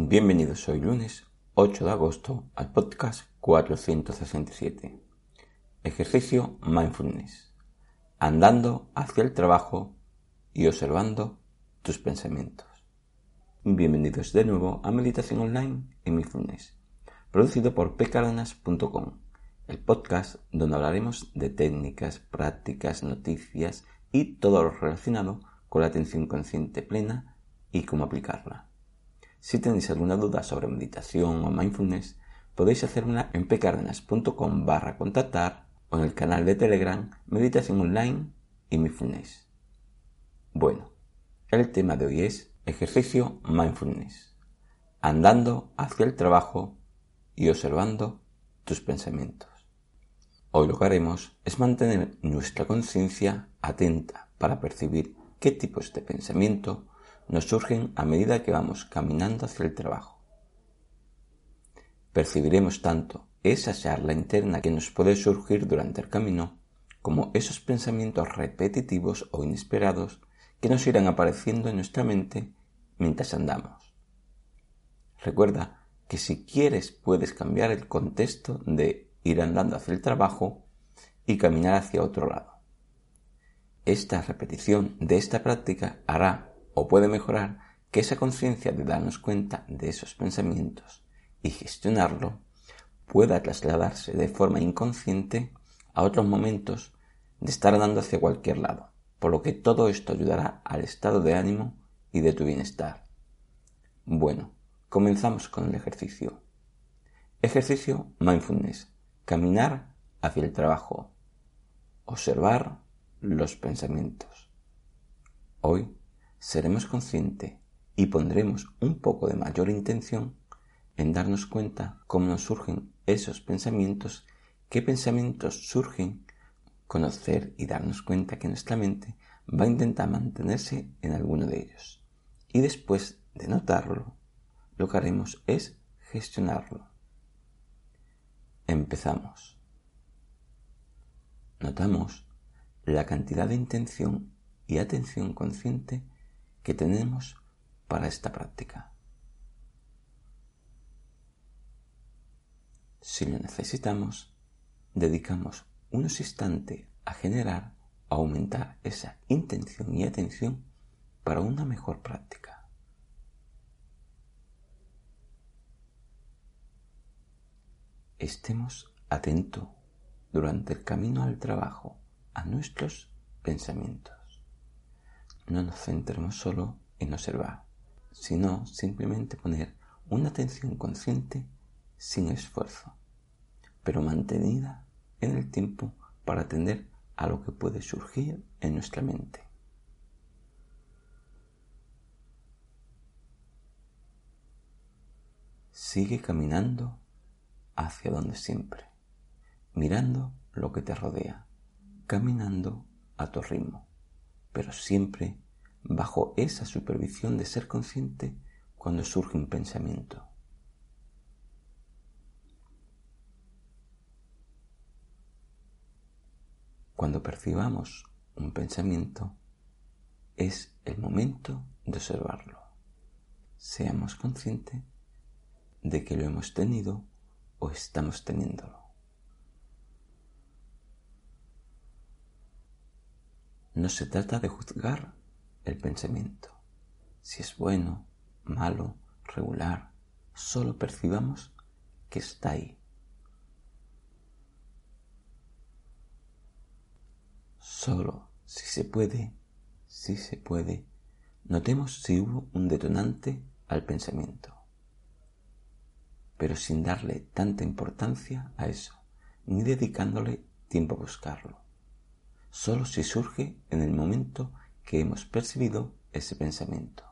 Bienvenidos hoy lunes 8 de agosto al podcast 467. Ejercicio Mindfulness. Andando hacia el trabajo y observando tus pensamientos. Bienvenidos de nuevo a Meditación Online en Mindfulness, producido por pcardenas.com, el podcast donde hablaremos de técnicas, prácticas, noticias y todo lo relacionado con la atención consciente plena y cómo aplicarla. Si tenéis alguna duda sobre meditación o mindfulness, podéis hacerla en pcardenas.com barra contactar o en el canal de Telegram Meditación Online y Mindfulness. Bueno, el tema de hoy es ejercicio mindfulness, andando hacia el trabajo y observando tus pensamientos. Hoy lo que haremos es mantener nuestra conciencia atenta para percibir qué tipos de pensamiento nos surgen a medida que vamos caminando hacia el trabajo. Percibiremos tanto esa charla interna que nos puede surgir durante el camino, como esos pensamientos repetitivos o inesperados que nos irán apareciendo en nuestra mente mientras andamos. Recuerda que si quieres puedes cambiar el contexto de ir andando hacia el trabajo y caminar hacia otro lado. Esta repetición de esta práctica hará o puede mejorar que esa conciencia de darnos cuenta de esos pensamientos y gestionarlo pueda trasladarse de forma inconsciente a otros momentos de estar andando hacia cualquier lado, por lo que todo esto ayudará al estado de ánimo y de tu bienestar. Bueno, comenzamos con el ejercicio. Ejercicio mindfulness. Caminar hacia el trabajo. Observar los pensamientos. Hoy seremos conscientes y pondremos un poco de mayor intención en darnos cuenta cómo nos surgen esos pensamientos, qué pensamientos surgen, conocer y darnos cuenta que nuestra mente va a intentar mantenerse en alguno de ellos. Y después de notarlo, lo que haremos es gestionarlo. Empezamos. Notamos la cantidad de intención y atención consciente que tenemos para esta práctica. Si lo necesitamos, dedicamos unos instantes a generar, a aumentar esa intención y atención para una mejor práctica. Estemos atentos durante el camino al trabajo a nuestros pensamientos no nos centremos solo en observar, sino simplemente poner una atención consciente sin esfuerzo, pero mantenida en el tiempo para atender a lo que puede surgir en nuestra mente. Sigue caminando hacia donde siempre, mirando lo que te rodea, caminando a tu ritmo pero siempre bajo esa supervisión de ser consciente cuando surge un pensamiento. Cuando percibamos un pensamiento, es el momento de observarlo. Seamos conscientes de que lo hemos tenido o estamos teniéndolo. No se trata de juzgar el pensamiento. Si es bueno, malo, regular, solo percibamos que está ahí. Solo, si se puede, si se puede, notemos si hubo un detonante al pensamiento, pero sin darle tanta importancia a eso, ni dedicándole tiempo a buscarlo solo si surge en el momento que hemos percibido ese pensamiento.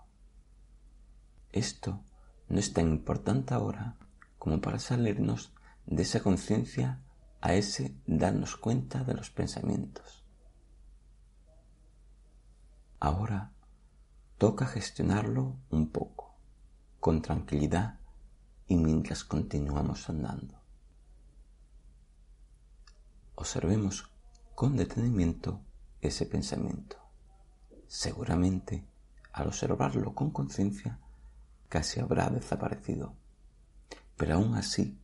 Esto no es tan importante ahora como para salirnos de esa conciencia a ese darnos cuenta de los pensamientos. Ahora toca gestionarlo un poco, con tranquilidad y mientras continuamos andando. Observemos con detenimiento ese pensamiento. Seguramente, al observarlo con conciencia, casi habrá desaparecido. Pero aún así,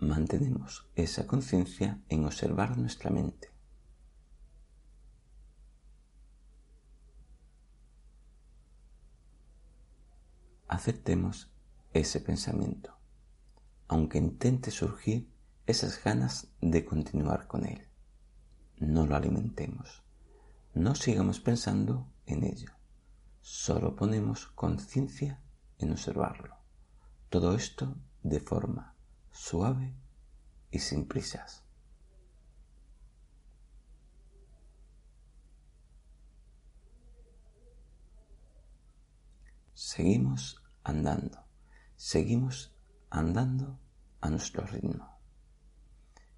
mantenemos esa conciencia en observar nuestra mente. Aceptemos ese pensamiento, aunque intente surgir esas ganas de continuar con él. No lo alimentemos, no sigamos pensando en ello, solo ponemos conciencia en observarlo. Todo esto de forma suave y sin prisas. Seguimos andando, seguimos andando a nuestro ritmo.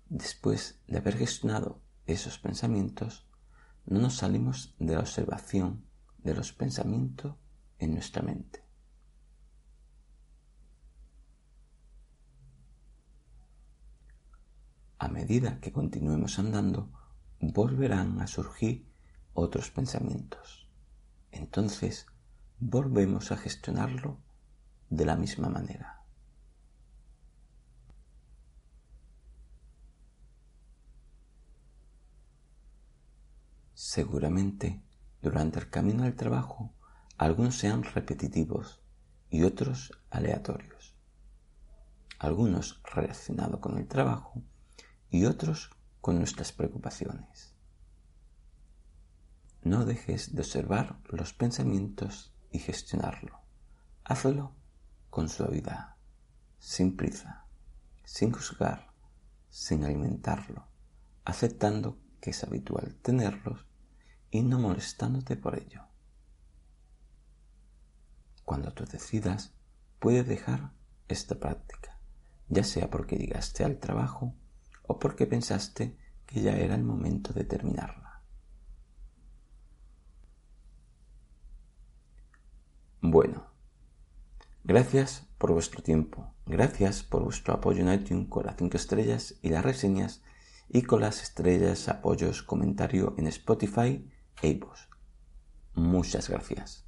Después de haber gestionado esos pensamientos, no nos salimos de la observación de los pensamientos en nuestra mente. A medida que continuemos andando, volverán a surgir otros pensamientos. Entonces, volvemos a gestionarlo de la misma manera. Seguramente, durante el camino al trabajo, algunos sean repetitivos y otros aleatorios. Algunos relacionados con el trabajo y otros con nuestras preocupaciones. No dejes de observar los pensamientos y gestionarlo. Hazlo con suavidad, sin prisa, sin juzgar, sin alimentarlo, aceptando es habitual tenerlos y no molestándote por ello. Cuando tú decidas, puedes dejar esta práctica, ya sea porque llegaste al trabajo o porque pensaste que ya era el momento de terminarla. Bueno, gracias por vuestro tiempo, gracias por vuestro apoyo en iTunes con las 5 estrellas y las reseñas y con las estrellas, apoyos, comentario en Spotify e iVoox. Muchas gracias.